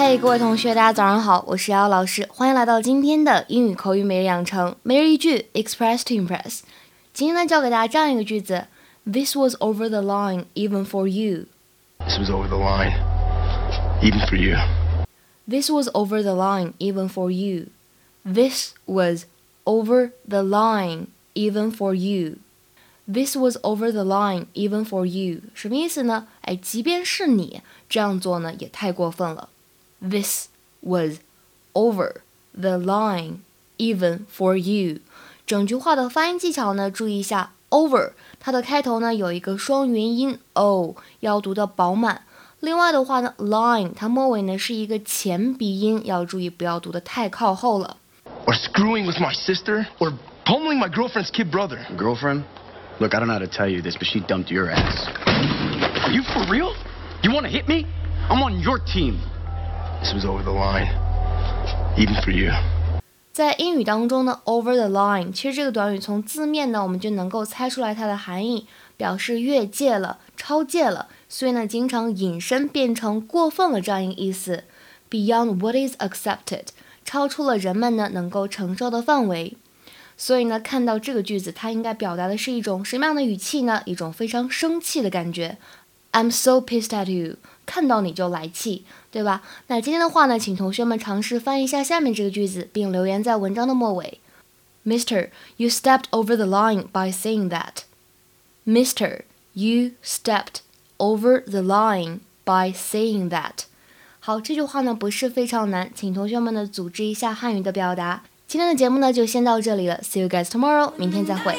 嘿，各位同学，大家早上好，我是瑶瑶老师，欢迎来到今天的英语口语每日养成，每日一句，Express to Impress。今天呢，教给大家这样一个句子：This was over the line even for you。This was over the line, even for you. This was over the line even for you. This was over the line even for you. This was over the line even for you. 什么意思呢？哎，即便是你这样做呢，也太过分了。 This was over the line even for you. 整句话的发音技巧呢，注意一下，over 它的开头呢有一个双元音 o，要读的饱满。另外的话呢，line 它末尾呢是一个前鼻音，要注意不要读的太靠后了。Or screwing with my sister, or pummeling my girlfriend's kid brother. Girlfriend? Look, I don't know how to tell you this, but she dumped your ass. Are you for real? You want to hit me? I'm on your team. This was over the line, even for you. 在英语当中呢，over the line，其实这个短语从字面呢，我们就能够猜出来它的含义，表示越界了、超界了，所以呢，经常引申变成过分了这样一个意思。Beyond what is accepted，超出了人们呢能够承受的范围。所以呢，看到这个句子，它应该表达的是一种什么样的语气呢？一种非常生气的感觉。I'm so pissed at you，看到你就来气，对吧？那今天的话呢，请同学们尝试翻译一下下面这个句子，并留言在文章的末尾。Mister, you stepped over the line by saying that. Mister, you stepped over the line by saying that. 好，这句话呢不是非常难，请同学们呢组织一下汉语的表达。今天的节目呢就先到这里了，See you guys tomorrow，明天再会。